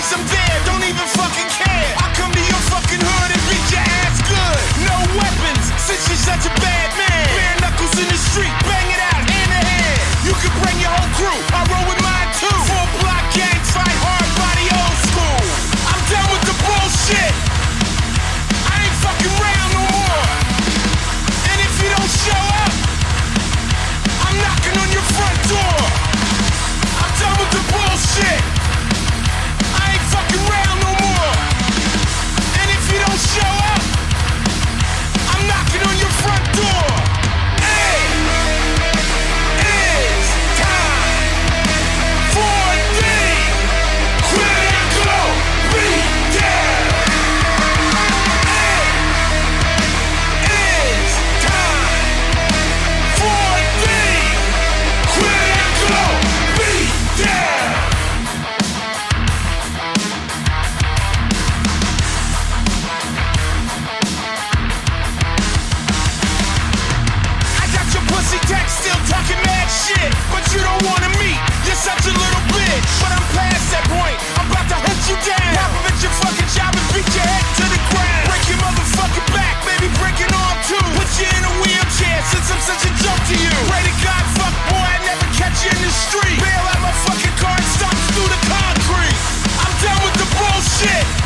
the place, I'm there, don't even fucking care. I come to your fucking hood and beat your ass good. No weapons, since you're such a bad man. Bare knuckles in the street, bang it out, hand to hand. You can bring your whole crew, I roll with mine too. Full block gang, fight hard, body old school. I'm done with the bullshit. I ain't fucking round no more. And if you don't show up, I'm knocking on your front door. I'm done with the bullshit. I ain't since I'm such a joke to you. Pray to God, fuck boy, I never catch you in the street. Bail out my fucking car and stop through the concrete. I'm done with the bullshit.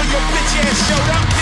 So your bitch ass showed up,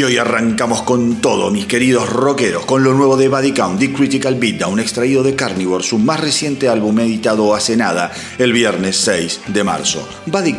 Y hoy arrancamos con todo, mis queridos rockeros, con lo nuevo de Body Count, The Critical Beatdown, extraído de Carnivore, su más reciente álbum editado hace nada, el viernes 6 de marzo. Body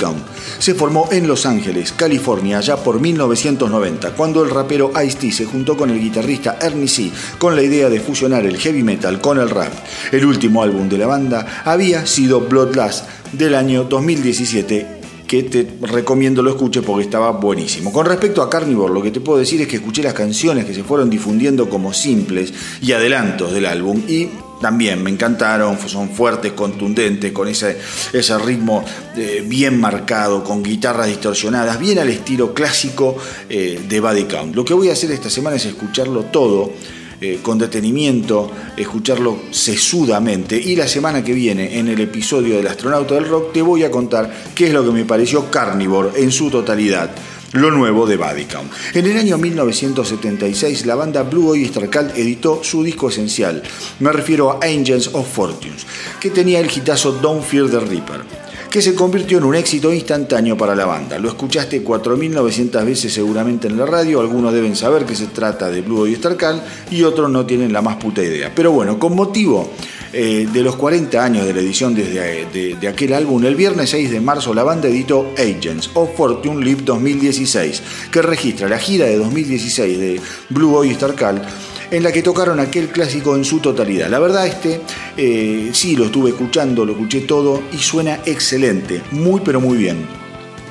se formó en Los Ángeles, California, ya por 1990, cuando el rapero Ice-T se juntó con el guitarrista Ernie C con la idea de fusionar el heavy metal con el rap. El último álbum de la banda había sido Bloodlust del año 2017 que te recomiendo lo escuches porque estaba buenísimo. Con respecto a Carnivore, lo que te puedo decir es que escuché las canciones que se fueron difundiendo como simples y adelantos del álbum y también me encantaron, son fuertes, contundentes, con ese, ese ritmo eh, bien marcado, con guitarras distorsionadas, bien al estilo clásico eh, de Body Count. Lo que voy a hacer esta semana es escucharlo todo eh, con detenimiento, escucharlo sesudamente. Y la semana que viene, en el episodio del astronauta del rock, te voy a contar qué es lo que me pareció Carnivore en su totalidad. Lo nuevo de Bodycount. En el año 1976, la banda Blue Oyster Cult editó su disco esencial. Me refiero a Angels of Fortunes, que tenía el hitazo Don't Fear the Reaper que se convirtió en un éxito instantáneo para la banda. Lo escuchaste 4.900 veces seguramente en la radio, algunos deben saber que se trata de Blue Oyster Cult y otros no tienen la más puta idea. Pero bueno, con motivo eh, de los 40 años de la edición desde, de, de, aquel álbum, el viernes 6 de marzo la banda editó Agents of Fortune Live 2016, que registra la gira de 2016 de Blue Oyster Cult en la que tocaron aquel clásico en su totalidad. La verdad, este eh, sí lo estuve escuchando, lo escuché todo y suena excelente, muy pero muy bien.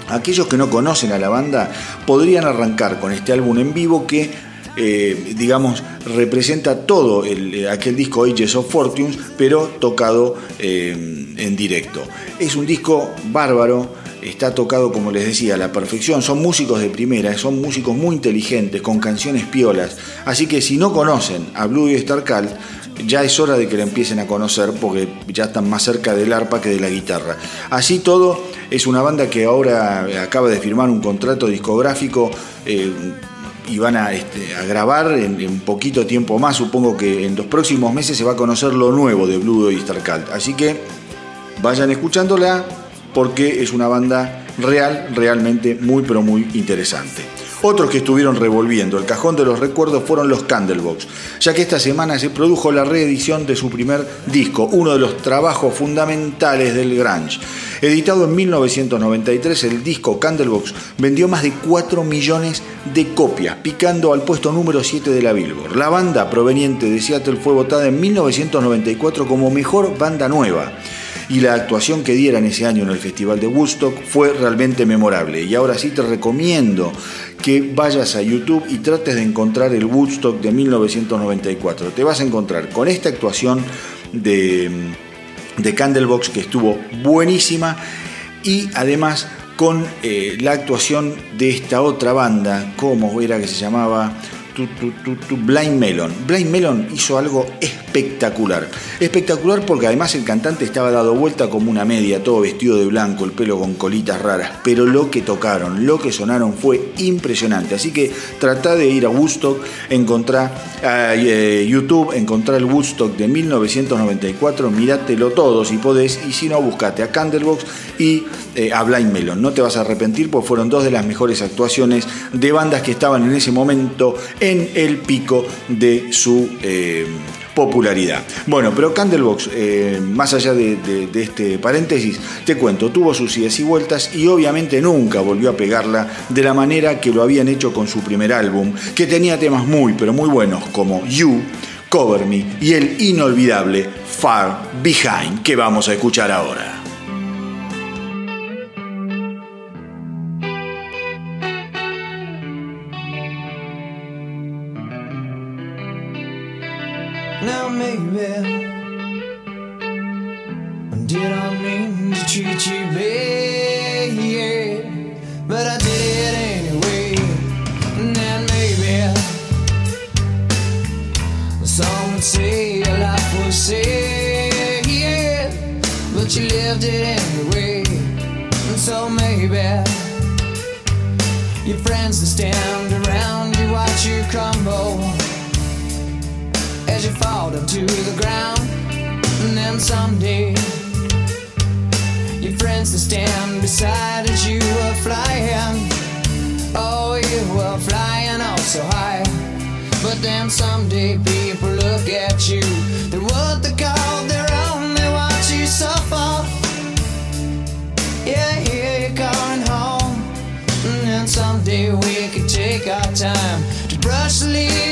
Aquellos que no conocen a la banda podrían arrancar con este álbum en vivo que eh, digamos, representa todo el, aquel disco Ages of Fortunes, pero tocado eh, en directo. Es un disco bárbaro, está tocado, como les decía, a la perfección. Son músicos de primera, son músicos muy inteligentes, con canciones piolas. Así que si no conocen a Blue y Starcalt, ya es hora de que la empiecen a conocer porque ya están más cerca del arpa que de la guitarra. Así todo, es una banda que ahora acaba de firmar un contrato discográfico. Eh, y van a, este, grabar en, en, poquito tiempo más. Supongo que en los próximos meses se va a conocer lo nuevo de Blue y Starcalt. Así que vayan escuchándola porque es una banda real, realmente muy pero muy interesante. Otros que estuvieron revolviendo el cajón de los recuerdos fueron los Candlebox, ya que esta semana se produjo la reedición de su primer disco, uno de los trabajos fundamentales del grunge. Editado en 1993, el disco Candlebox vendió más de 4 millones de copias, picando al puesto número 7 de la Billboard. La banda proveniente de Seattle fue votada en 1994 como mejor banda nueva y la actuación que dieran ese año en el Festival de Woodstock fue realmente memorable. Y ahora sí te recomiendo que vayas a YouTube y trates de encontrar el Woodstock de 1994. Te vas a encontrar con esta actuación de, Candlebox que estuvo buenísima y además con eh, la actuación de esta otra banda, como era que se llamaba? Blind Melon. Blind Melon hizo algo espectacular. Espectacular porque además el cantante estaba dado vuelta como una media, todo vestido de blanco, el pelo con colitas raras. Pero lo que tocaron, lo que sonaron fue impresionante. Así que trata de ir a Woodstock, encontrar a eh, YouTube, encontrar el Woodstock de 1994, mirátelo todo si podés. Y si no, buscate a Candlebox y eh, a Blind Melon. No te vas a arrepentir porque fueron dos de las mejores actuaciones de bandas que estaban en ese momento en el pico de su eh, popularidad. Bueno, pero Candlebox, eh, más allá de, este paréntesis, te cuento, tuvo sus idas y vueltas y obviamente nunca volvió a pegarla de la manera que lo habían hecho con su primer álbum, que tenía temas muy, pero muy buenos como You, Cover Me y el inolvidable Far Behind, que vamos a escuchar ahora. maybe? Did I mean to treat you bad? to the ground. And then someday, your friends will stand beside as you are flying. Oh, you are flying so high. But then someday people look at you. They're what they call their own. They watch you suffer. Yeah, here you're coming home. And then someday we could take our time to brush the leaves.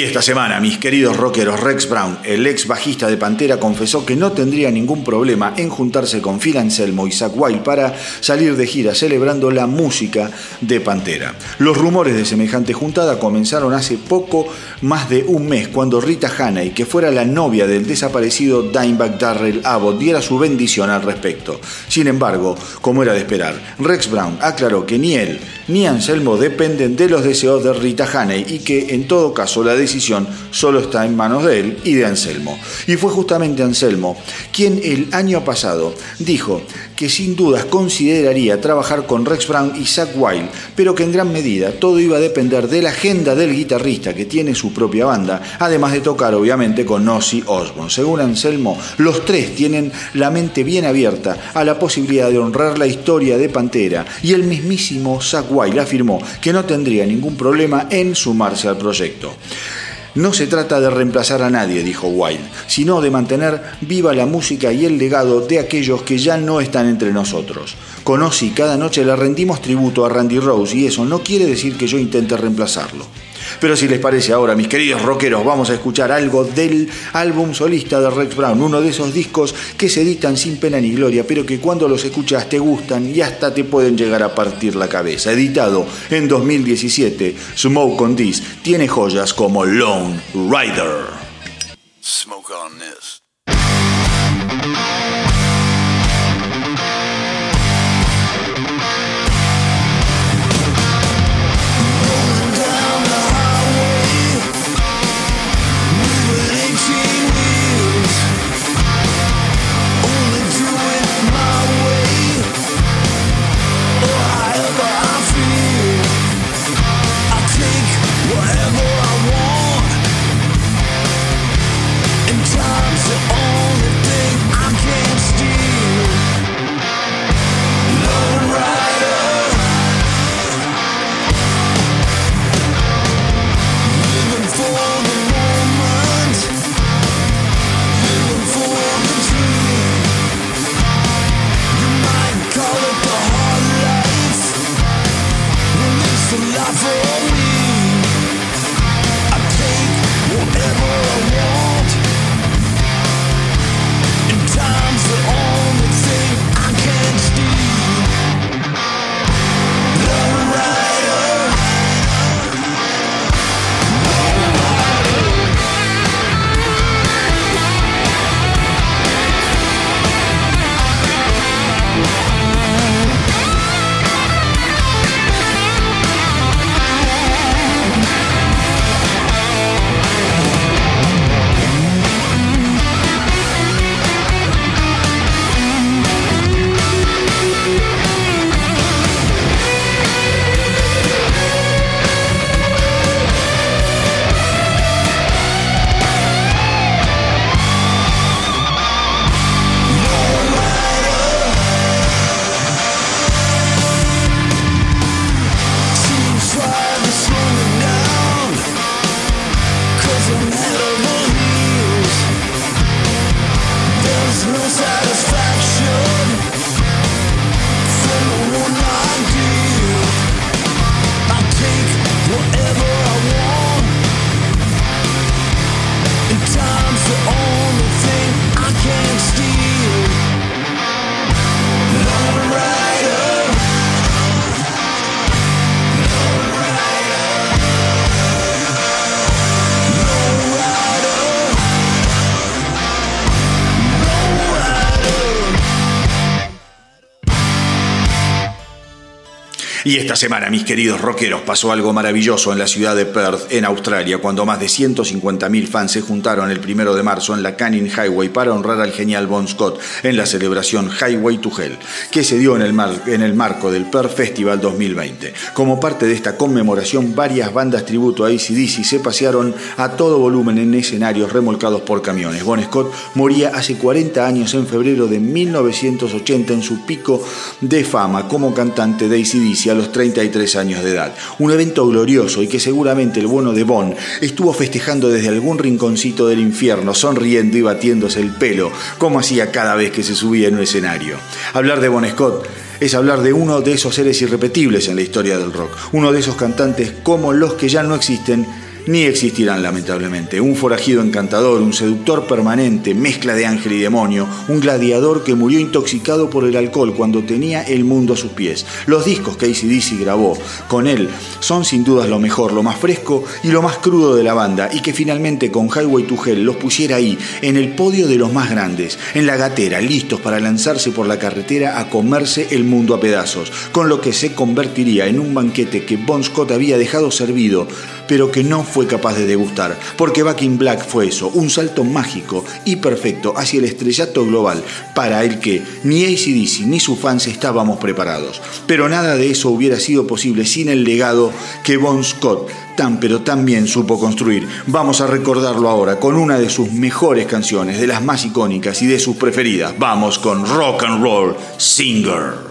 Y esta semana, mis queridos rockeros, Rex Brown, el ex bajista de Pantera, confesó que no tendría ningún problema en juntarse con Phil Anselmo y Zach Wild para salir de gira celebrando la música de Pantera. Los rumores de semejante juntada comenzaron hace poco más de un mes, cuando Rita Haney, que fuera la novia del desaparecido Dimebag Darrell Abbott, diera su bendición al respecto. Sin embargo, como era de esperar, Rex Brown aclaró que ni él ni Anselmo dependen de los deseos de Rita Haney y que en todo caso la decisión solo está en manos de él y de Anselmo. Y fue justamente Anselmo quien el año pasado dijo que sin dudas consideraría trabajar con Rex Brown y Zach Wild, pero que en gran medida todo iba a depender de la agenda del guitarrista que tiene su propia banda, además de tocar obviamente con Ozzy Osbourne. Según Anselmo, los tres tienen la mente bien abierta a la posibilidad de honrar la historia de Pantera y el mismísimo Zach Wild afirmó que no tendría ningún problema en sumarse al proyecto. No se trata de reemplazar a nadie, dijo Wilde, sino de mantener viva la música y el legado de aquellos que ya no están entre nosotros. Con Ozzy cada noche le rendimos tributo a Randy Rose y eso no quiere decir que yo intente reemplazarlo. Pero si les parece ahora, mis queridos rockeros, vamos a escuchar algo del álbum solista de Rex Brown, uno de esos discos que se editan sin pena ni gloria, pero que cuando los escuchas te gustan y hasta te pueden llegar a partir la cabeza. Editado en 2017, Smoke on This tiene joyas como Lone Rider. Smoke on this. Y esta semana, mis queridos rockeros, pasó algo maravilloso en la ciudad de Perth, en Australia, cuando más de 150.000 fans se juntaron el primero de marzo en la Canning Highway para honrar al genial Bon Scott en la celebración Highway to Hell, que se dio en el, marco del Perth Festival 2020. Como parte de esta conmemoración, varias bandas tributo a ACDC se pasearon a todo volumen en escenarios remolcados por camiones. Bon Scott moría hace 40 años en febrero de 1980 en su pico de fama como cantante de ACDC los 33 años de edad. Un evento glorioso y que seguramente el bueno de Bon estuvo festejando desde algún rinconcito del infierno, sonriendo y batiéndose el pelo, como hacía cada vez que se subía en un escenario. Hablar de Bon Scott es hablar de uno de esos seres irrepetibles en la historia del rock, uno de esos cantantes como los que ya no existen ni existirán lamentablemente. Un forajido encantador, un seductor permanente, mezcla de ángel y demonio, un gladiador que murió intoxicado por el alcohol cuando tenía el mundo a sus pies. Los discos que ACDC grabó con él son sin dudas lo mejor, lo más fresco y lo más crudo de la banda y que finalmente con Highway to Hell los pusiera ahí, en el podio de los más grandes, en la gatera, listos para lanzarse por la carretera a comerse el mundo a pedazos, con lo que se convertiría en un banquete que Bon Scott había dejado servido pero que no fue capaz de degustar, porque Back in Black fue eso, un salto mágico y perfecto hacia el estrellato global para el que ni ACDC ni sus fans estábamos preparados. Pero nada de eso hubiera sido posible sin el legado que Bon Scott tan pero tan bien supo construir. Vamos a recordarlo ahora con una de sus mejores canciones, de las más icónicas y de sus preferidas. Vamos con Rock and Roll Singer.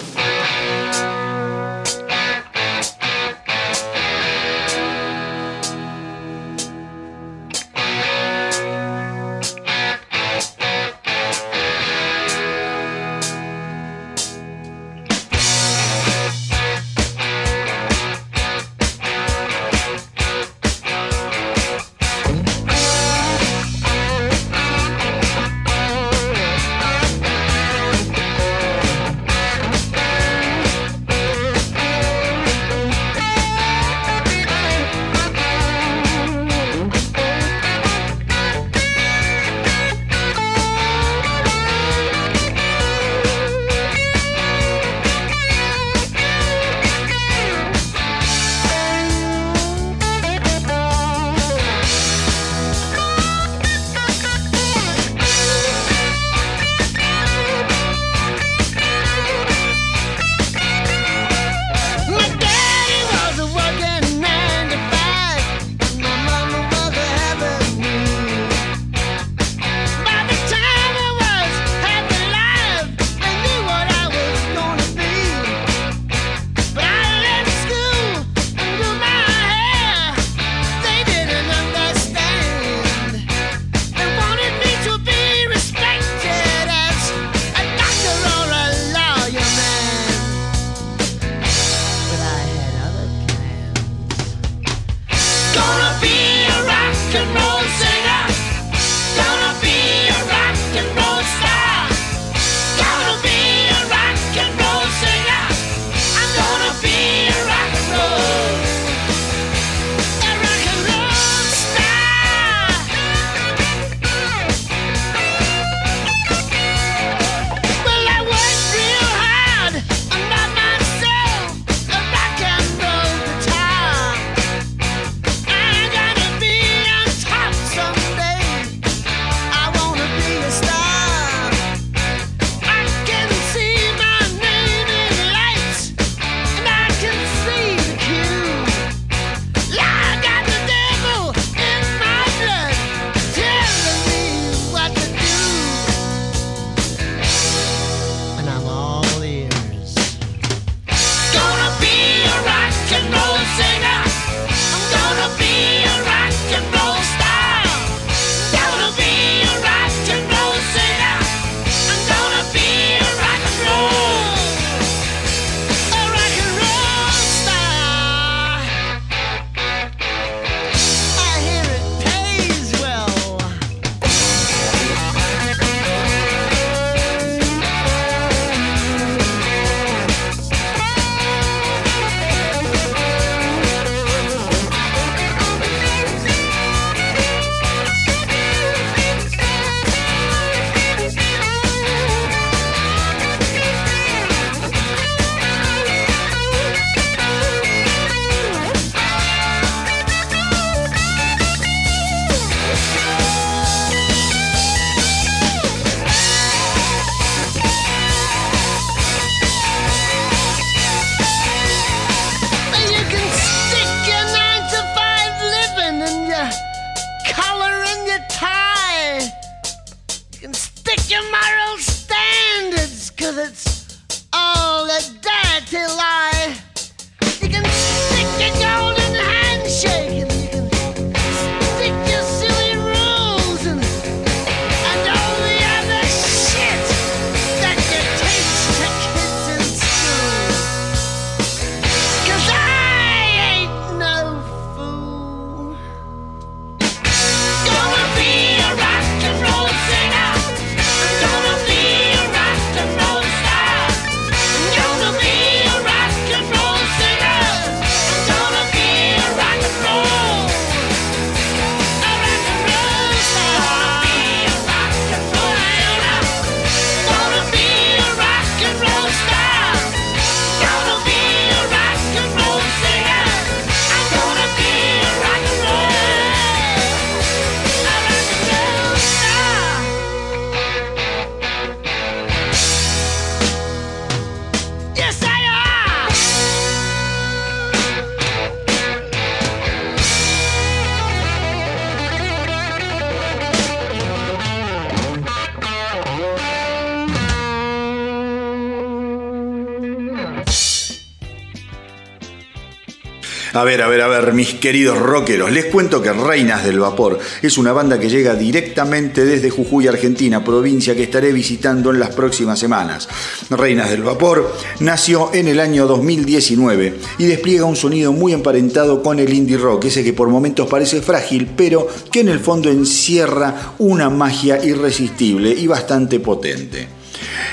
A ver, a ver, a ver, mis queridos rockeros, les cuento que Reinas del Vapor es una banda que llega directamente desde Jujuy, Argentina, provincia que estaré visitando en las próximas semanas. Reinas del Vapor nació en el año 2019 y despliega un sonido muy emparentado con el indie rock, ese que por momentos parece frágil, pero que en el fondo encierra una magia irresistible y bastante potente.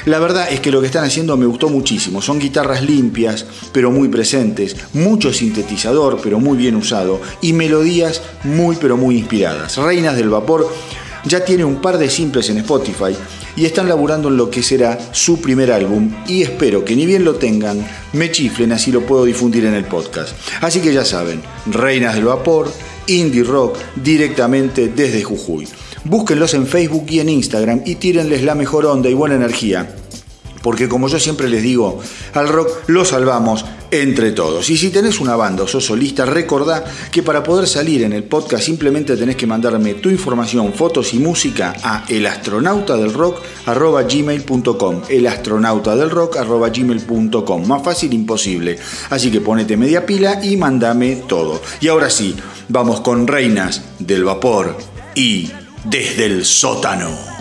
La verdad es que lo que están haciendo me gustó muchísimo. Son guitarras limpias, pero muy presentes, mucho sintetizador, pero muy bien usado, y melodías muy, pero muy inspiradas. Reinas del Vapor ya tiene un par de simples en Spotify y están laburando en lo que será su primer álbum y espero que ni bien lo tengan, me chiflen así lo puedo difundir en el podcast. Así que ya saben, Reinas del Vapor, indie rock directamente desde Jujuy. Búsquenlos en Facebook y en Instagram y tírenles la mejor onda y buena energía. Porque como yo siempre les digo, al rock lo salvamos entre todos. Y si tenés una banda o sos solista, recordá que para poder salir en el podcast simplemente tenés que mandarme tu información, fotos y música a elastronautadelrock.gmail.com elastronautadelrock.gmail.com Más fácil imposible. Así que ponete media pila y mándame todo. Y ahora sí, vamos con Reinas del Vapor y desde el sótano.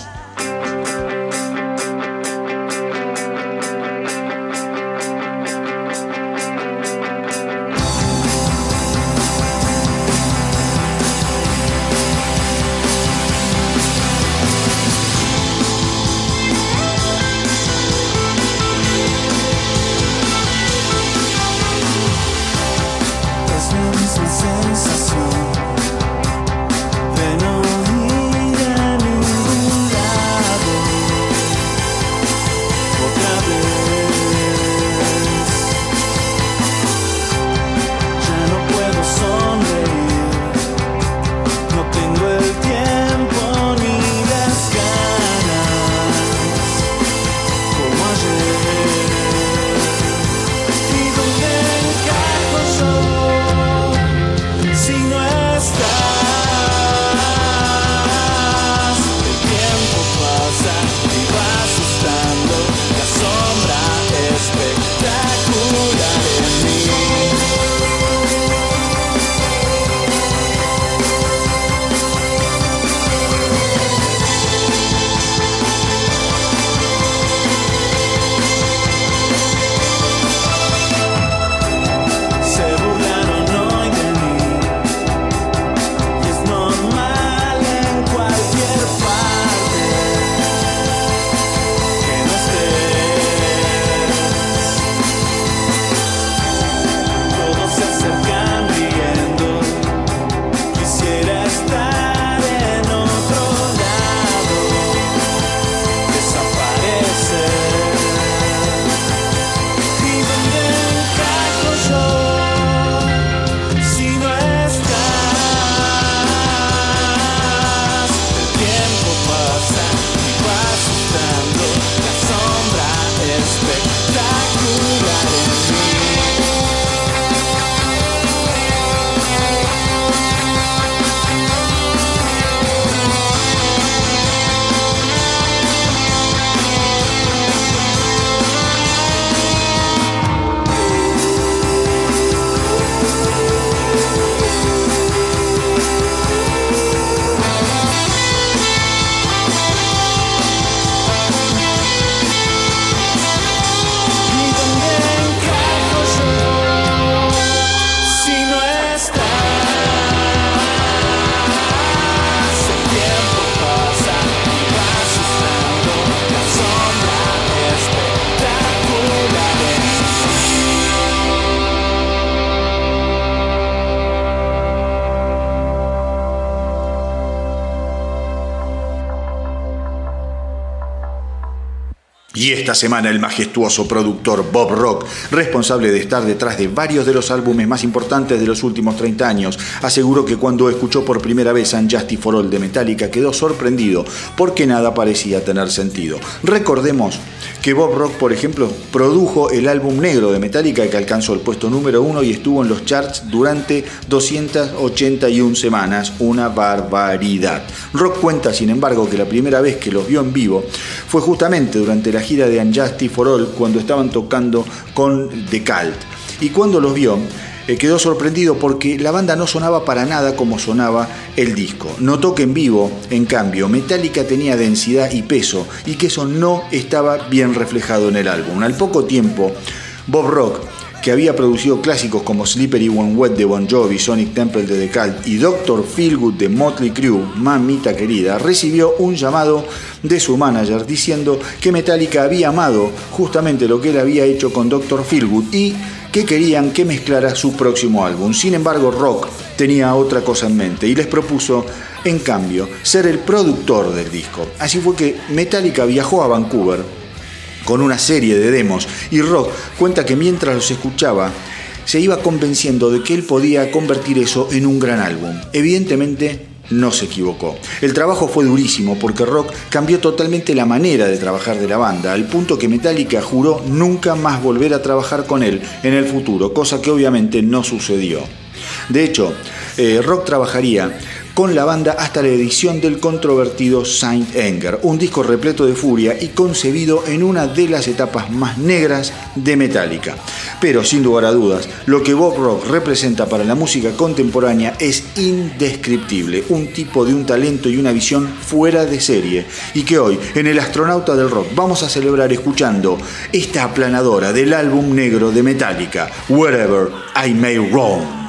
Y esta semana el majestuoso productor Bob Rock, responsable de estar detrás de varios de los álbumes más importantes de los últimos 30 años, aseguró que cuando escuchó por primera vez Justice for All de Metallica quedó sorprendido porque nada parecía tener sentido. Recordemos que Bob Rock, por ejemplo, produjo el álbum negro de Metallica que alcanzó el puesto número uno y estuvo en los charts durante 281 semanas, una barbaridad. Rock cuenta, sin embargo, que la primera vez que los vio en vivo fue justamente durante la gira de Unjustice for All cuando estaban tocando con The Cult. Y cuando los vio, eh, quedó sorprendido porque la banda no sonaba para nada como sonaba el disco. Notó que en vivo, en cambio, Metallica tenía densidad y peso y que eso no estaba bien reflejado en el álbum. Al poco tiempo, Bob Rock que había producido clásicos como Slippery When Wet de Bon Jovi, Sonic Temple de The Cult y Doctor Feelgood de Motley Crue, mamita querida, recibió un llamado de su manager diciendo que Metallica había amado justamente lo que él había hecho con Doctor Feelgood y que querían que mezclara su próximo álbum. Sin embargo, Rock tenía otra cosa en mente y les propuso, en cambio, ser el productor del disco. Así fue que Metallica viajó a Vancouver con una serie de demos y Rock cuenta que mientras los escuchaba se iba convenciendo de que él podía convertir eso en un gran álbum. Evidentemente no se equivocó. El trabajo fue durísimo porque Rock cambió totalmente la manera de trabajar de la banda, al punto que Metallica juró nunca más volver a trabajar con él en el futuro, cosa que obviamente no sucedió. De hecho, eh, Rock trabajaría con la banda hasta la edición del controvertido Saint Anger, un disco repleto de furia y concebido en una de las etapas más negras de Metallica. Pero sin lugar a dudas, lo que Bob Rock representa para la música contemporánea es indescriptible, un tipo de un talento y una visión fuera de serie, y que hoy en el astronauta del rock vamos a celebrar escuchando esta aplanadora del álbum negro de Metallica, Wherever I May Roam.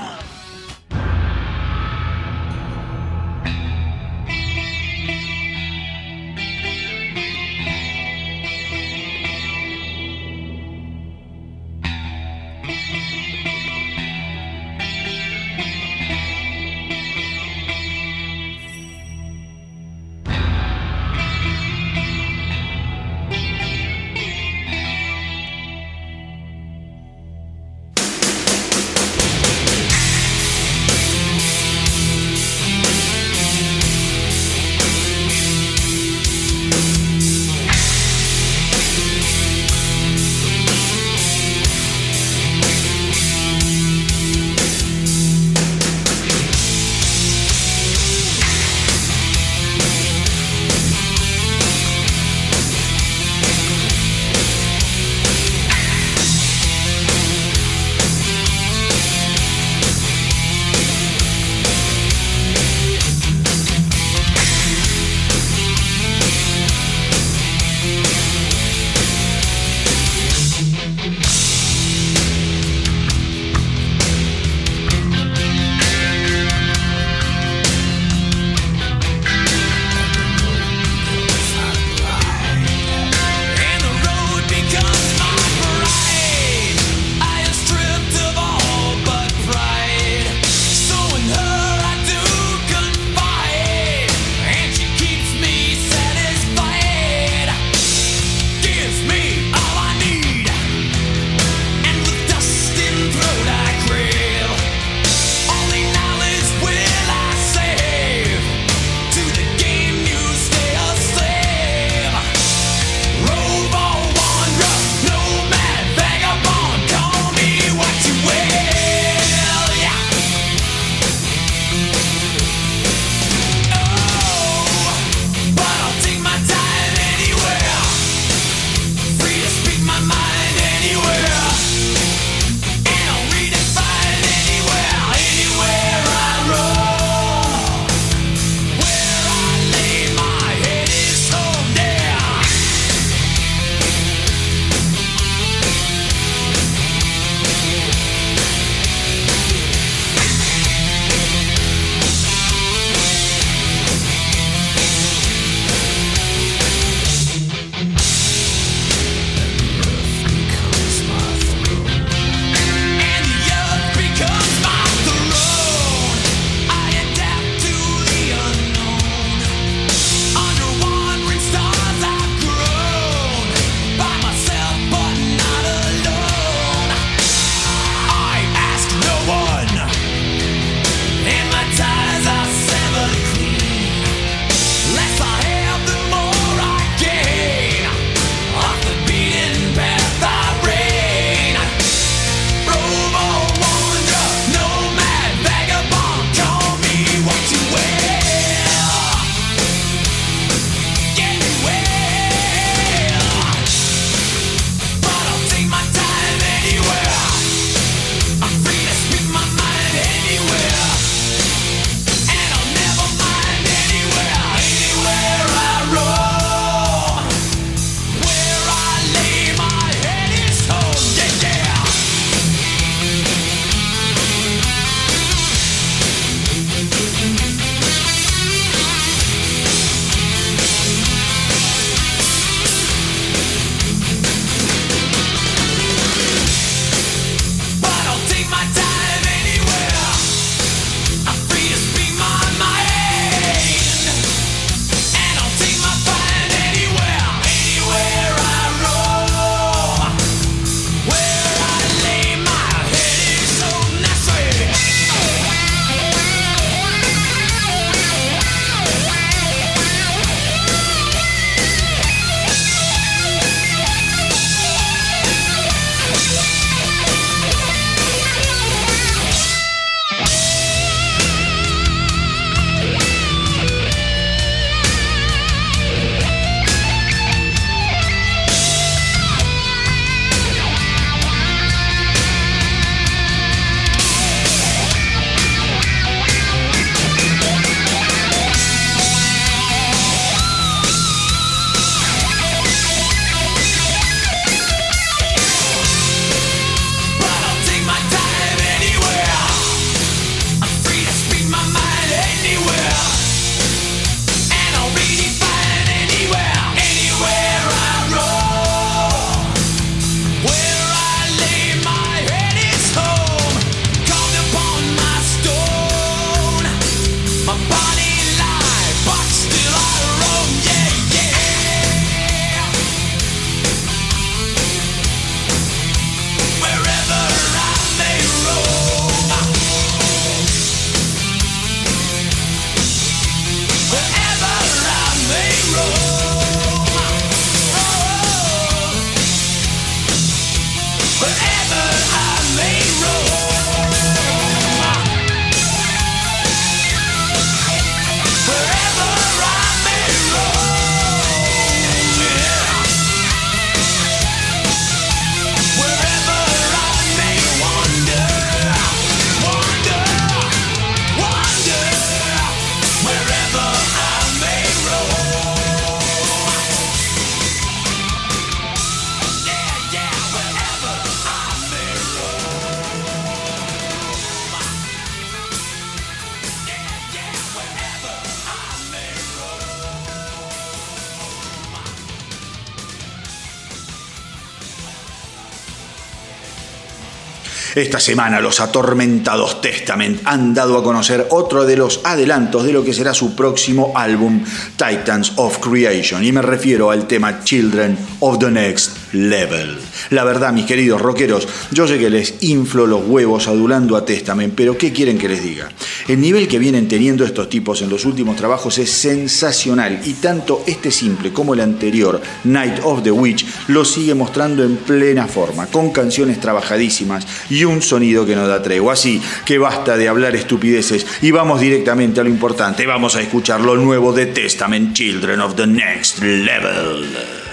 Esta semana los atormentados Testament han dado a conocer otro de los adelantos de lo que será su próximo álbum, Titans of Creation, y me refiero al tema Children of the Next Level. La verdad, mis queridos rockeros, yo sé que les inflo los huevos adulando a Testament, pero ¿qué quieren que les diga? El nivel que vienen teniendo estos tipos en los últimos trabajos es sensacional y tanto este simple como el anterior, Night of the Witch, lo sigue mostrando en plena forma, con canciones trabajadísimas y un sonido que no da tregua. Así que basta de hablar estupideces y vamos directamente a lo importante. Vamos a escuchar lo nuevo de Testament Children of the Next Level.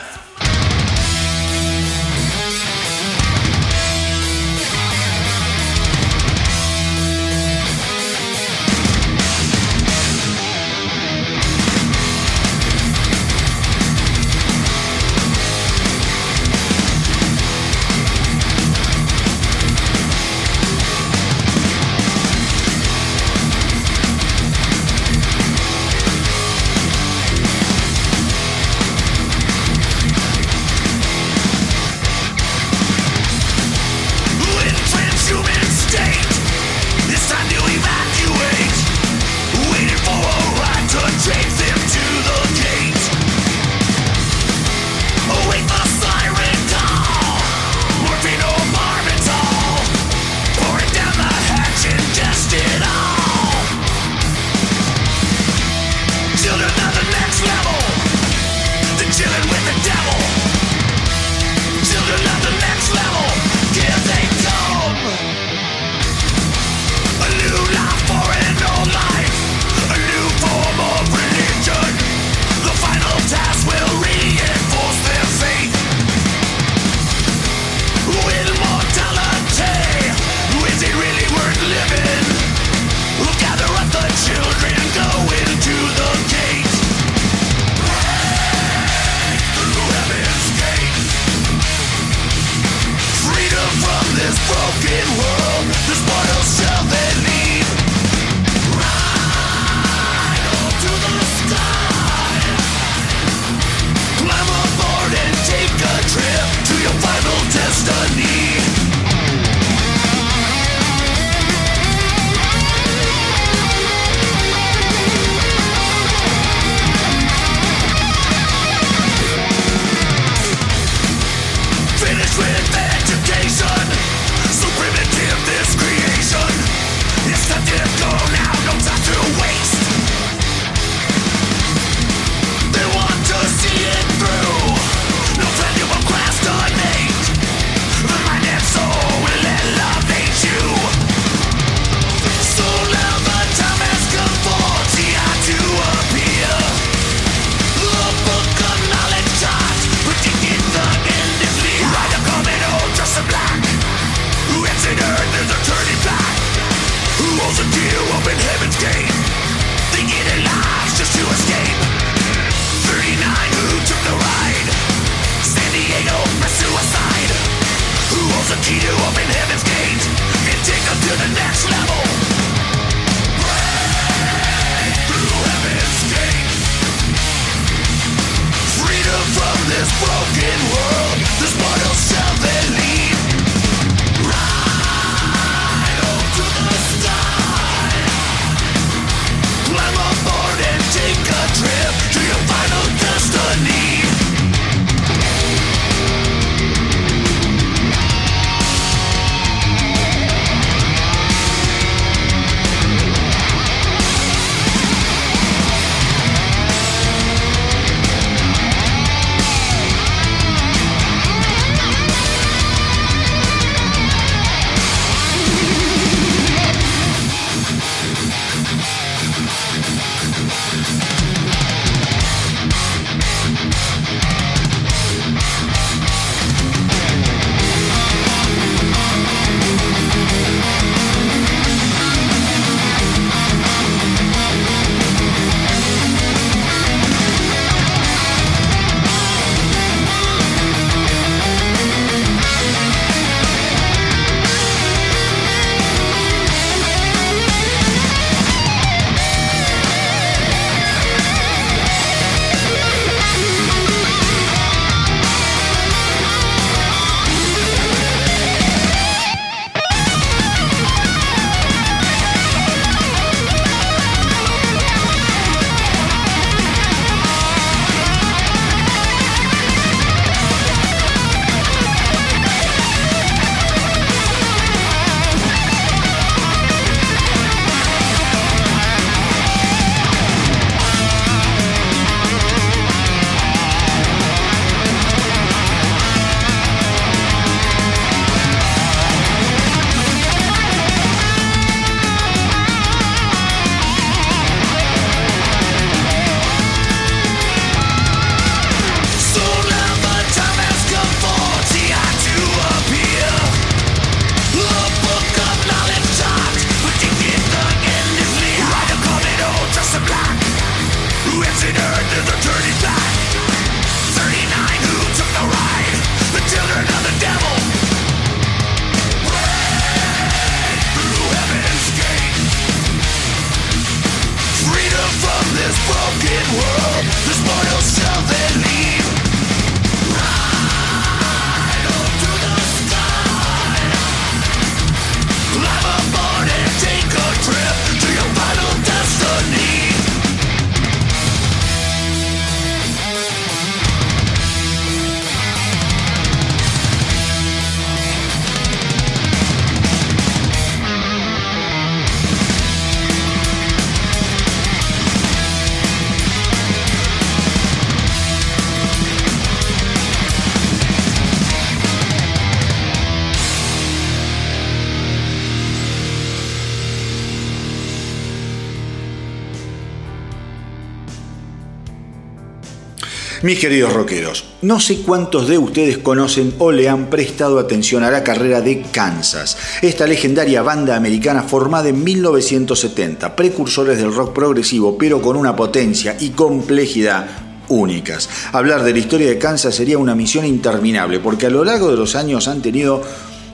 Mis queridos rockeros, no sé cuántos de ustedes conocen o le han prestado atención a la carrera de Kansas, esta legendaria banda americana formada en 1970, precursores del rock progresivo, pero con una potencia y complejidad únicas. Hablar de la historia de Kansas sería una misión interminable, porque a lo largo de los años han tenido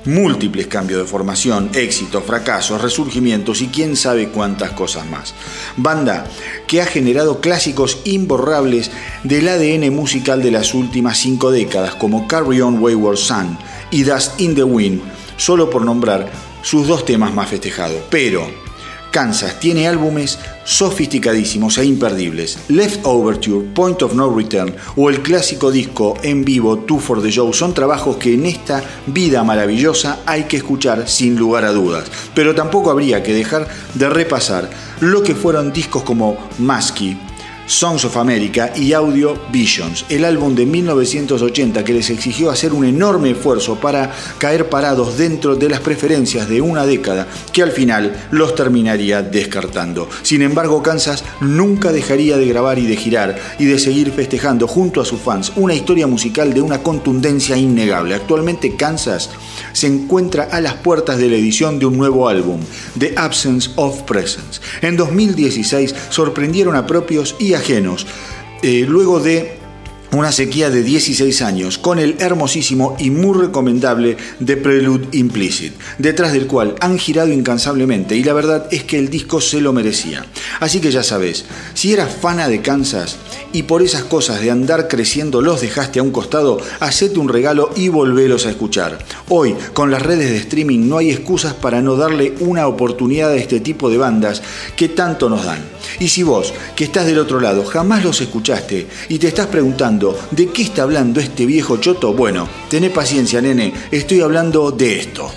múltiples cambios de formación, éxitos, fracasos, resurgimientos y quién sabe cuántas cosas más. Banda que ha generado clásicos imborrables del ADN musical de las últimas cinco décadas como Carry On Wayward Son y Dust in the Wind, solo por nombrar sus dos temas más festejados. Pero Kansas tiene álbumes sofisticadísimos e imperdibles. Left Overture, Point of No Return o el clásico disco en vivo Two for the Show son trabajos que en esta vida maravillosa hay que escuchar sin lugar a dudas. Pero tampoco habría que dejar de repasar lo que fueron discos como Musky, Songs of America y Audio Visions, el álbum de 1980 que les exigió hacer un enorme esfuerzo para caer parados dentro de las preferencias de una década que al final los terminaría descartando. Sin embargo, Kansas nunca dejaría de grabar y de girar y de seguir festejando junto a sus fans una historia musical de una contundencia innegable. Actualmente Kansas se encuentra a las puertas de la edición de un nuevo álbum, The Absence of Presence. En 2016 sorprendieron a propios y ajenos, eh, luego de una sequía de 16 años con el hermosísimo y muy recomendable The Prelude Implicit, detrás del cual han girado incansablemente y la verdad es que el disco se lo merecía. Así que ya sabes, si eras fana de Kansas y por esas cosas de andar creciendo los dejaste a un costado, hacete un regalo y volvelos a escuchar. Hoy, con las redes de streaming no hay excusas para no darle una oportunidad a este tipo de bandas que tanto nos dan. Y si vos, que estás del otro lado, jamás los escuchaste y te estás preguntando de qué está hablando este viejo choto, bueno, tené paciencia, nene, estoy hablando de esto.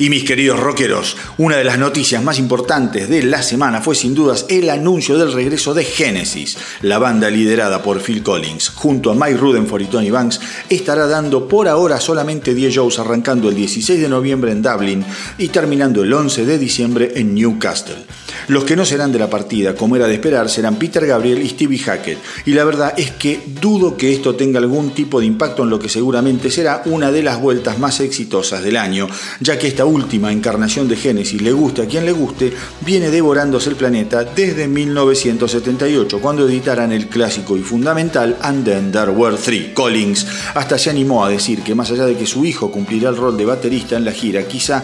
Y mis queridos rockeros, una de las noticias más importantes de la semana fue sin dudas el anuncio del regreso de Genesis. La banda liderada por Phil Collins, junto a Mike Rudenford y Tony Banks, estará dando por ahora solamente 10 shows arrancando el 16 de noviembre en Dublin y terminando el 11 de diciembre en Newcastle. Los que no serán de la partida, como era de esperar, serán Peter Gabriel y Stevie Hackett. Y la verdad es que dudo que esto tenga algún tipo de impacto en lo que seguramente será una de las vueltas más exitosas del año, ya que esta última encarnación de Genesis, le guste a quien le guste, viene devorándose el planeta desde 1978, cuando editaran el clásico y fundamental And Then There Were Three. Collins hasta se animó a decir que más allá de que su hijo cumplirá el rol de baterista en la gira, quizá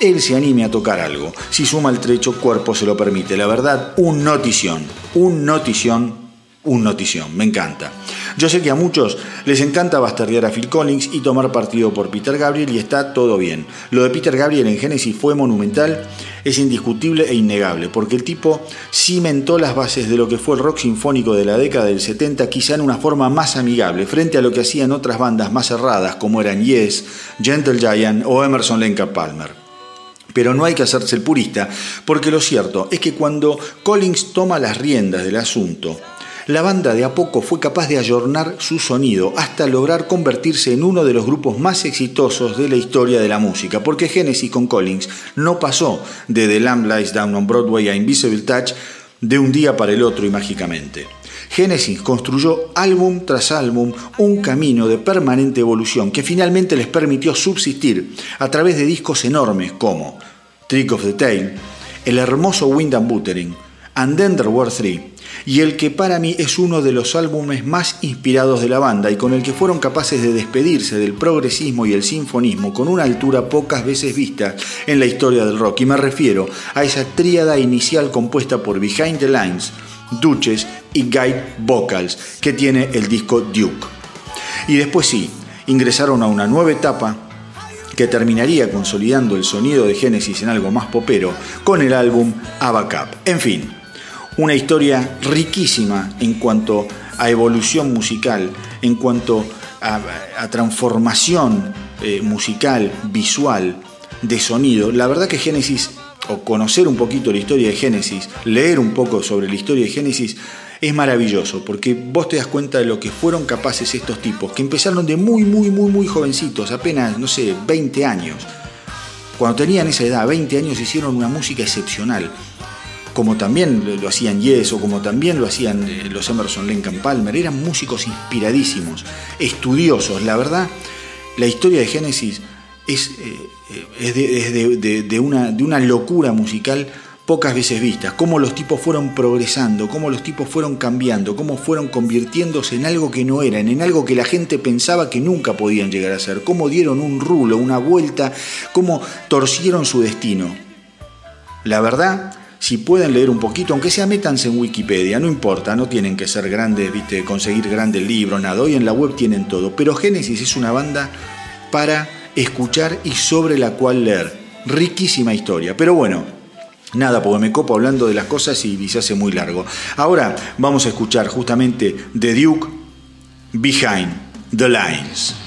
él se anime a tocar algo. Si su maltrecho cuerpo se lo permite. La verdad, un notición. Un notición. Un notición. Me encanta. Yo sé que a muchos les encanta bastardear a Phil Collins y tomar partido por Peter Gabriel y está todo bien. Lo de Peter Gabriel en Genesis fue monumental, es indiscutible e innegable, porque el tipo cimentó las bases de lo que fue el rock sinfónico de la década del 70 quizá en una forma más amigable frente a lo que hacían otras bandas más cerradas como eran Yes, Gentle Giant o Emerson Lake Palmer. Pero no hay que hacerse el purista, porque lo cierto es que cuando Collins toma las riendas del asunto, la banda de a poco fue capaz de ayornar su sonido hasta lograr convertirse en uno de los grupos más exitosos de la historia de la música, porque Genesis con Collins no pasó de The Lamb Lies Down on Broadway a Invisible Touch de un día para el otro y mágicamente. Genesis construyó álbum tras álbum un camino de permanente evolución que finalmente les permitió subsistir a través de discos enormes como Trick of the Tail, el hermoso Wind and Buttering, And Then There Were Three, y el que para mí es uno de los álbumes más inspirados de la banda y con el que fueron capaces de despedirse del progresismo y el sinfonismo con una altura pocas veces vista en la historia del rock. Y me refiero a esa tríada inicial compuesta por Behind the Lines, Duches y Guide Vocals que tiene el disco Duke. Y después sí, ingresaron a una nueva etapa que terminaría consolidando el sonido de Genesis en algo más popero con el álbum Abacap. En fin, una historia riquísima en cuanto a evolución musical, en cuanto a, transformación eh, musical, visual, de sonido. La verdad que Genesis o conocer un poquito la historia de Génesis, leer un poco sobre la historia de Génesis, es maravilloso, porque vos te das cuenta de lo que fueron capaces estos tipos, que empezaron de muy, muy, muy, muy jovencitos, apenas, no sé, 20 años. Cuando tenían esa edad, 20 años, hicieron una música excepcional, como también lo hacían Yes o como también lo hacían eh, los Emerson Lincoln Palmer. Eran músicos inspiradísimos, estudiosos. La verdad, la historia de Génesis es, eh, de, una, de una locura musical pocas veces vistas, cómo los tipos fueron progresando, cómo los tipos fueron cambiando, cómo fueron convirtiéndose en algo que no eran, en algo que la gente pensaba que nunca podían llegar a ser, cómo dieron un rulo, una vuelta, cómo torcieron su destino. La verdad, si pueden leer un poquito, aunque sea métanse en Wikipedia, no importa, no tienen que ser grandes, viste, conseguir grandes libros, nada, hoy en la web tienen todo, pero Génesis es una banda para escuchar y sobre la cual leer. Riquísima historia. Pero bueno, nada, porque me copo hablando de las cosas y se hace muy largo. Ahora vamos a escuchar justamente The Duke Behind the Lines.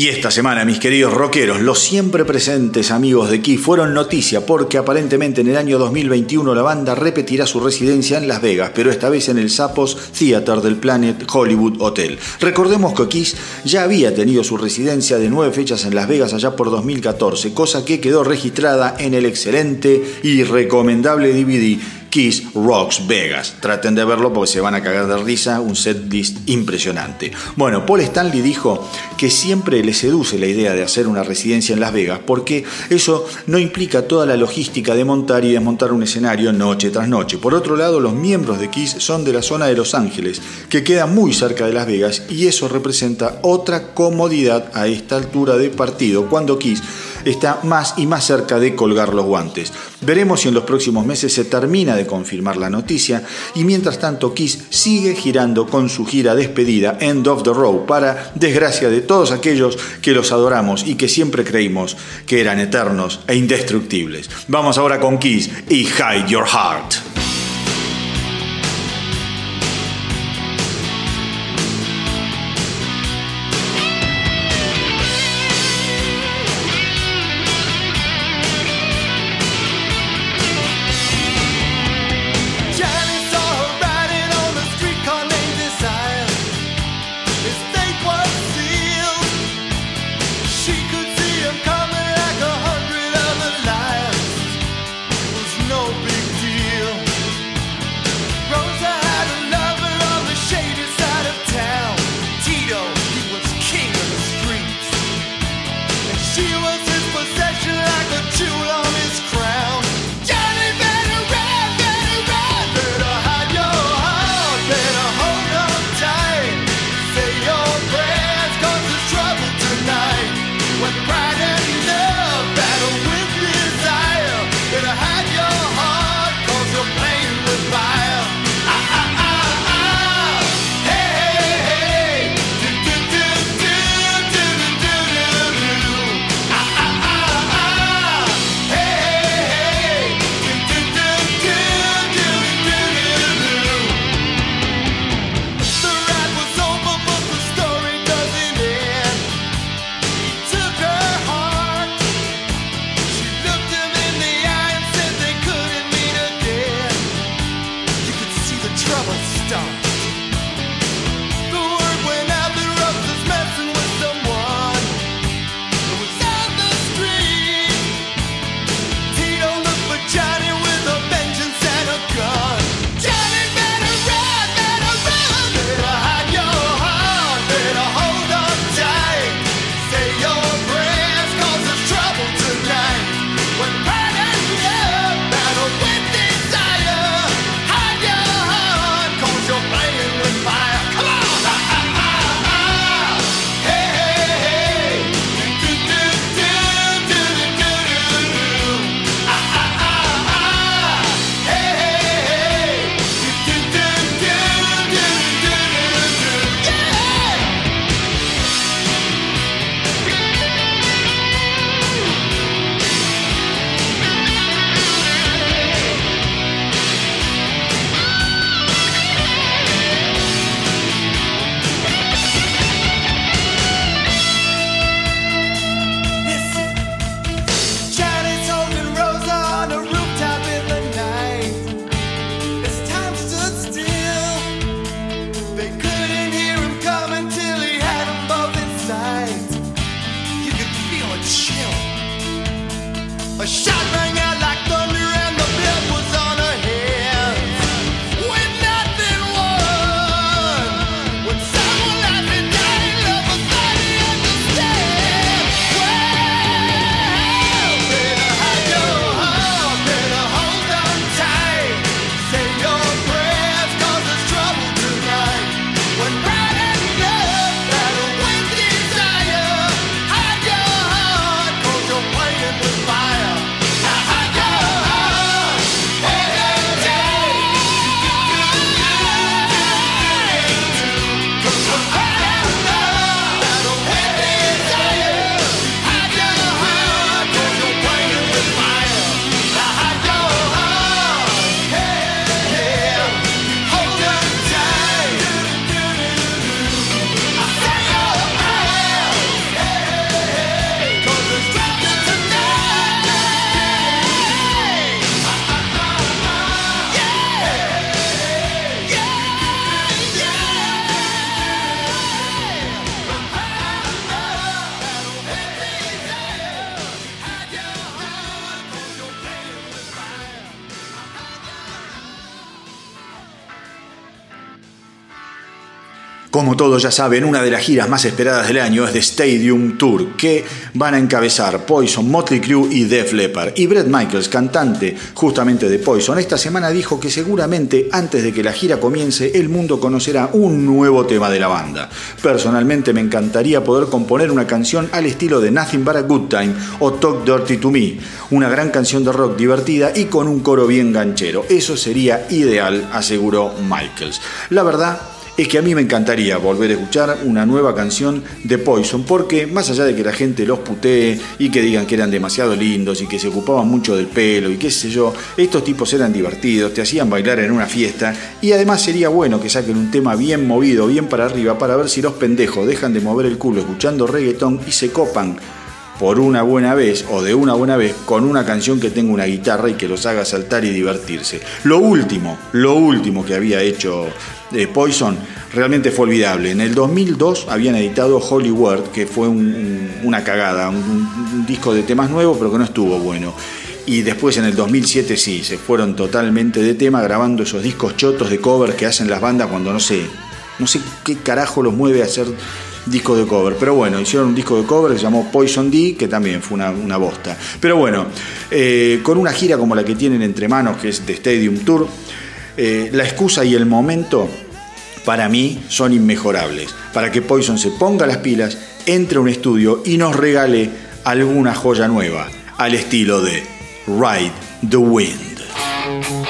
Y esta semana, mis queridos rockeros, los siempre presentes amigos de Kiss fueron noticia porque aparentemente en el año 2021 la banda repetirá su residencia en Las Vegas, pero esta vez en el Sapos Theater del Planet Hollywood Hotel. Recordemos que Kiss ya había tenido su residencia de nueve fechas en Las Vegas allá por 2014, cosa que quedó registrada en el excelente y recomendable DVD Kiss Rocks Vegas. Traten de verlo porque se van a cagar de risa, un set list impresionante. Bueno, Paul Stanley dijo que siempre le seduce la idea de hacer una residencia en Las Vegas porque eso no implica toda la logística de montar y desmontar un escenario noche tras noche. Por otro lado, los miembros de Kiss son de la zona de Los Ángeles, que queda muy cerca de Las Vegas y eso representa otra comodidad a esta altura de partido cuando Kiss está más y más cerca de colgar los guantes. Veremos si en los próximos meses se termina de confirmar la noticia y mientras tanto Kiss sigue girando con su gira despedida End of the Road para desgracia de todos aquellos que los adoramos y que siempre creímos que eran eternos e indestructibles. Vamos ahora con Kiss y Hide Your Heart. Como todos ya saben, una de las giras más esperadas del año es The Stadium Tour, que van a encabezar Poison, Motley Crue y Def Leppard. Y Brett Michaels, cantante justamente de Poison, esta semana dijo que seguramente antes de que la gira comience, el mundo conocerá un nuevo tema de la banda. Personalmente me encantaría poder componer una canción al estilo de Nothing But a Good Time o Talk Dirty to Me, una gran canción de rock divertida y con un coro bien ganchero. Eso sería ideal, aseguró Michaels. La verdad es que a mí me encantaría volver a escuchar una nueva canción de Poison, porque más allá de que la gente los putee y que digan que eran demasiado lindos y que se ocupaban mucho del pelo y qué sé yo, estos tipos eran divertidos, te hacían bailar en una fiesta y además sería bueno que saquen un tema bien movido, bien para arriba, para ver si los pendejos dejan de mover el culo escuchando reggaetón y se copan por una buena vez o de una buena vez con una canción que tenga una guitarra y que los haga saltar y divertirse. Lo último, lo último que había hecho eh, Poison realmente fue olvidable. En el 2002 habían editado Holy Word, que fue un- un- una cagada, un, un disco de temas nuevos pero que no estuvo bueno. Y después en el 2007 sí, se fueron totalmente de tema grabando esos discos chotos de cover que hacen las bandas cuando no sé, no sé qué carajo los mueve a hacer discos de cover. Pero bueno, hicieron un disco de cover que se llamó Poison D, que también fue una, una bosta. Pero bueno, eh, con una gira como la que tienen entre manos, que es The Stadium Tour, eh, la excusa y el momento para mí son inmejorables. Para que Poison se ponga las pilas, entre a un estudio y nos regale alguna joya nueva, al estilo de Ride the Wind.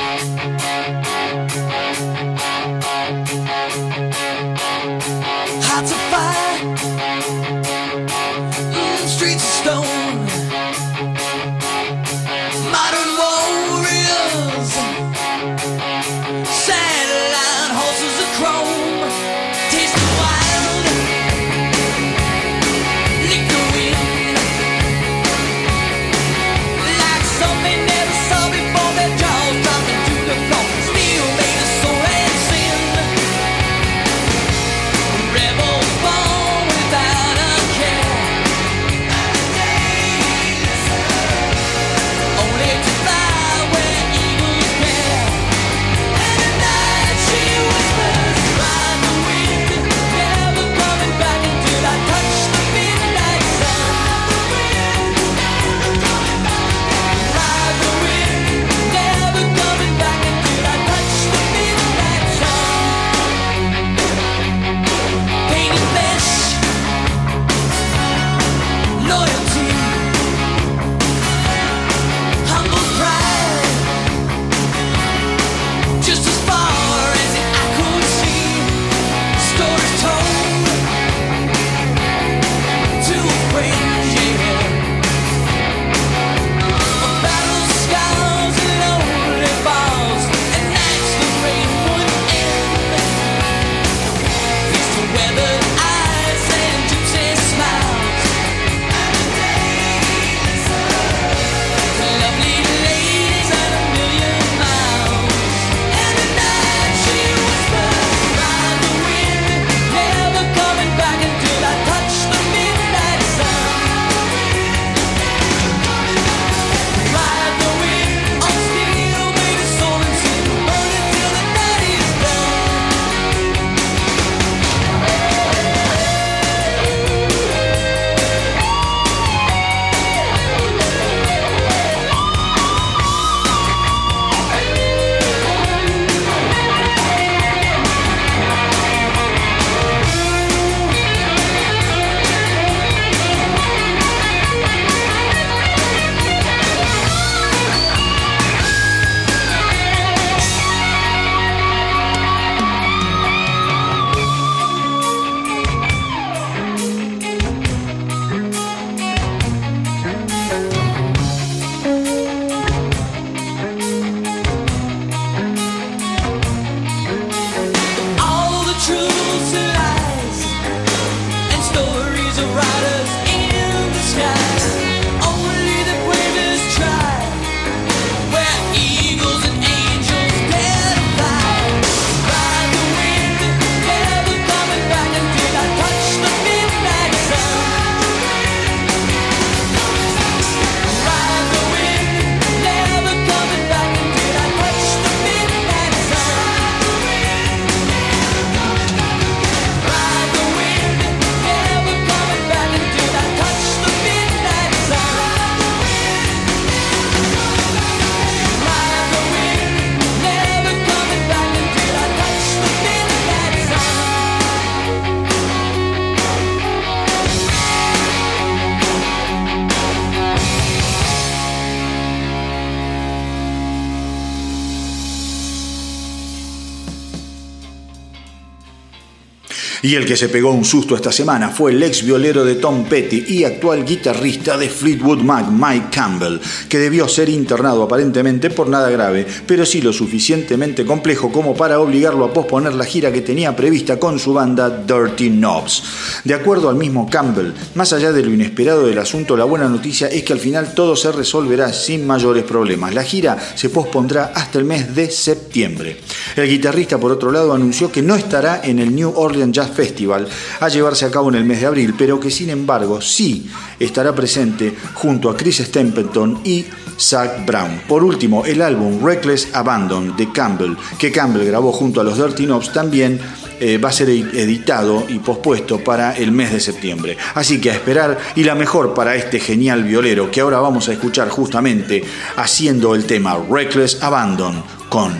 Y el que se pegó un susto esta semana fue el ex violero de Tom Petty y actual guitarrista de Fleetwood Mac, Mike Campbell, que debió ser internado aparentemente por nada grave, pero sí lo suficientemente complejo como para obligarlo a posponer la gira que tenía prevista con su banda Dirty Knobs. De acuerdo al mismo Campbell, más allá de lo inesperado del asunto, la buena noticia es que al final todo se resolverá sin mayores problemas. La gira se pospondrá hasta el mes de septiembre. El guitarrista, por otro lado, anunció que no estará en el New Orleans Jazz Festival a llevarse a cabo en el mes de abril, pero que sin embargo sí estará presente junto a Chris Stapleton y Zach Brown. Por último, el álbum Reckless Abandon de Campbell, que Campbell grabó junto a los Dirty Knobs, también eh, va a ser editado y pospuesto para el mes de septiembre. Así que a esperar y la mejor para este genial violero que ahora vamos a escuchar justamente haciendo el tema Reckless Abandon con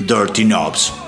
Dirty Knobs.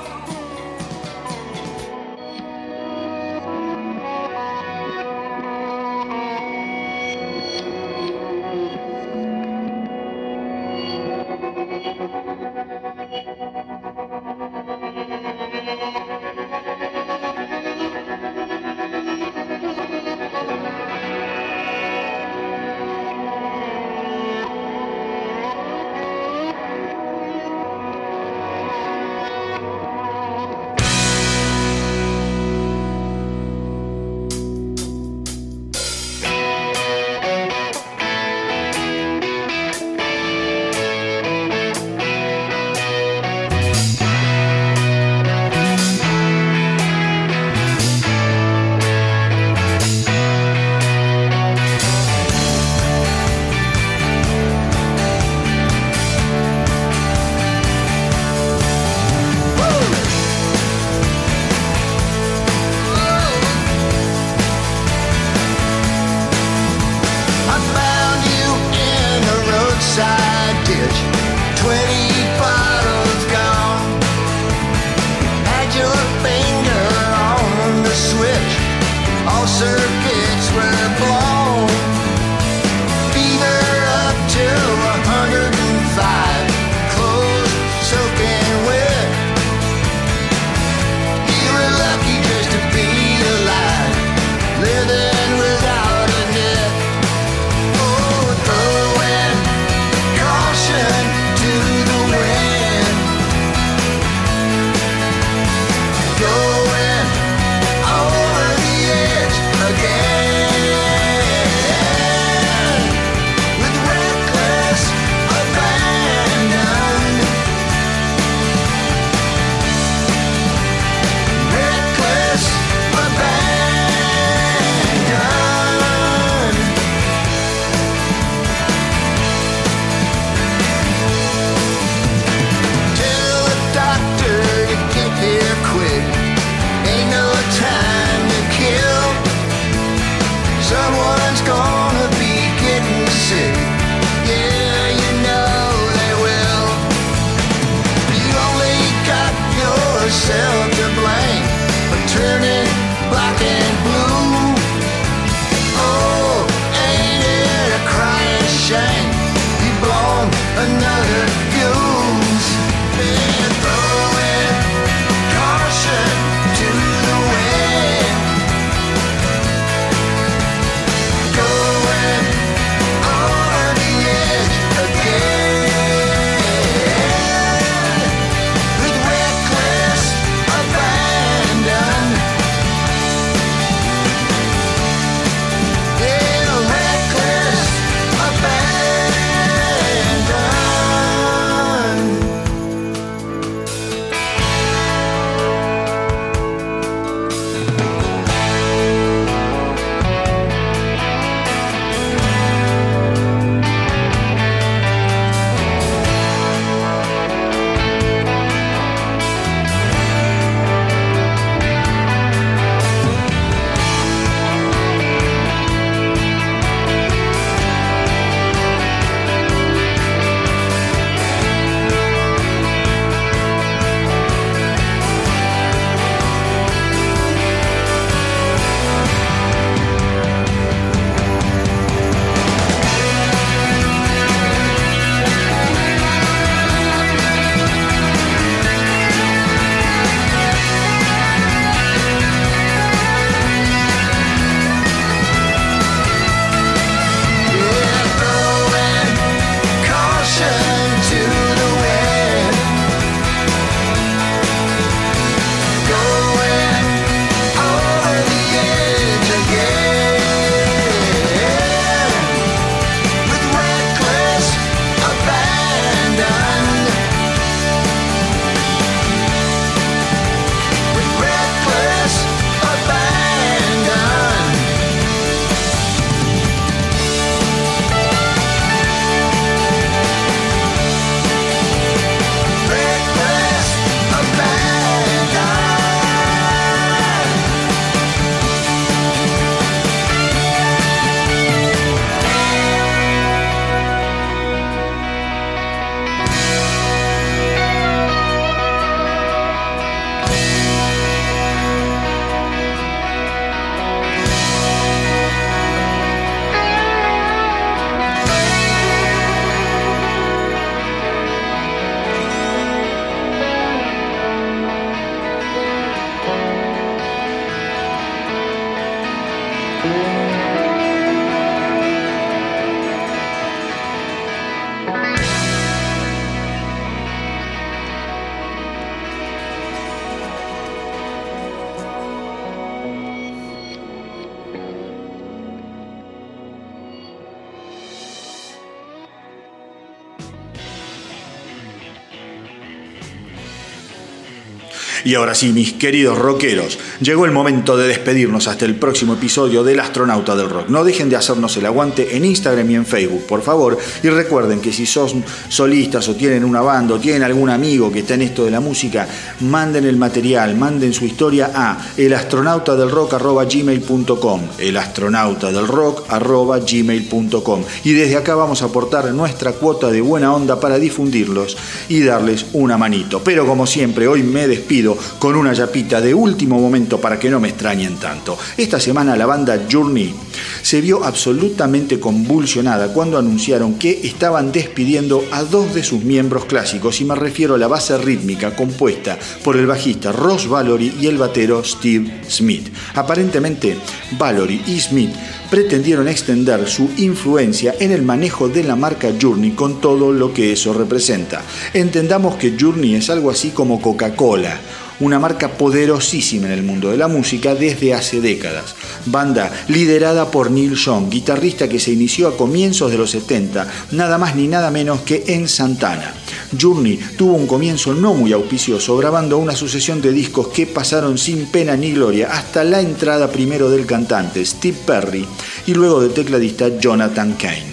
Y ahora sí, mis queridos rockeros, llegó el momento de despedirnos hasta el próximo episodio del Astronauta del Rock. No dejen de hacernos el aguante en Instagram y en Facebook, por favor. Y recuerden que si son solistas o tienen una banda o tienen algún amigo que está en esto de la música, manden el material, manden su historia a elastronautadelrock.gmail.com elastronautadelrock.gmail.com Y desde acá vamos a aportar nuestra cuota de buena onda para difundirlos y darles una manito. Pero como siempre, hoy me despido con una yapita de último momento para que no me extrañen tanto. Esta semana la banda Journey se vio absolutamente convulsionada cuando anunciaron que estaban despidiendo a dos de sus miembros clásicos y me refiero a la base rítmica compuesta por el bajista Ross Valory y el batero Steve Smith. Aparentemente, Valory y Smith pretendieron extender su influencia en el manejo de la marca Journey con todo lo que eso representa. Entendamos que Journey es algo así como Coca-Cola, una marca poderosísima en el mundo de la música desde hace décadas. Banda liderada por Neil Young, guitarrista que se inició a comienzos de los 70, nada más ni nada menos que en Santana. Journey tuvo un comienzo no muy auspicioso, grabando una sucesión de discos que pasaron sin pena ni gloria hasta la entrada primero del cantante Steve Perry y luego del tecladista Jonathan Kane.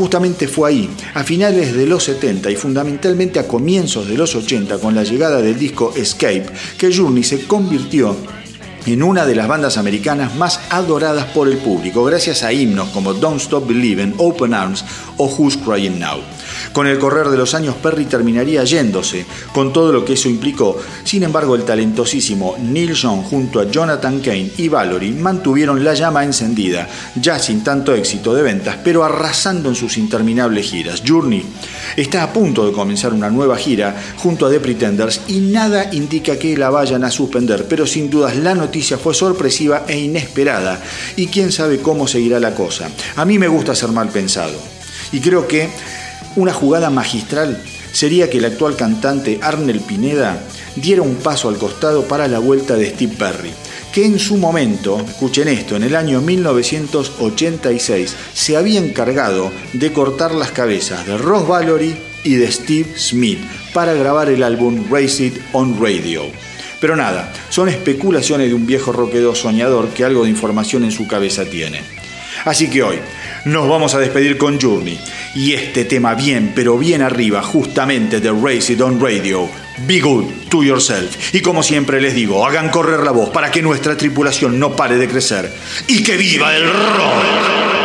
Justamente fue ahí, a finales de los 70 y fundamentalmente a comienzos de los 80, con la llegada del disco Escape, que Journey se convirtió en una de las bandas americanas más adoradas por el público, gracias a himnos como Don't Stop Believing, Open Arms o Who's Crying Now. Con el correr de los años Perry terminaría yéndose, con todo lo que eso implicó. Sin embargo, el talentosísimo Neil Young junto a Jonathan Kane y Valory mantuvieron la llama encendida, ya sin tanto éxito de ventas, pero arrasando en sus interminables giras. Journey está a punto de comenzar una nueva gira junto a The Pretenders y nada indica que la vayan a suspender, pero sin dudas la noticia fue sorpresiva e inesperada y quién sabe cómo seguirá la cosa. A mí me gusta ser mal pensado y creo que una jugada magistral sería que el actual cantante Arnel Pineda diera un paso al costado para la vuelta de Steve Perry, que en su momento, escuchen esto, en el año 1986 se había encargado de cortar las cabezas de Ross Valory y de Steve Smith para grabar el álbum Race It on Radio. Pero nada, son especulaciones de un viejo roquedo soñador que algo de información en su cabeza tiene. Así que hoy nos vamos a despedir con Journey y este tema bien, pero bien arriba, justamente de Race It on Radio. Be good to yourself. Y como siempre les digo, hagan correr la voz para que nuestra tripulación no pare de crecer. ¡Y que viva el rock!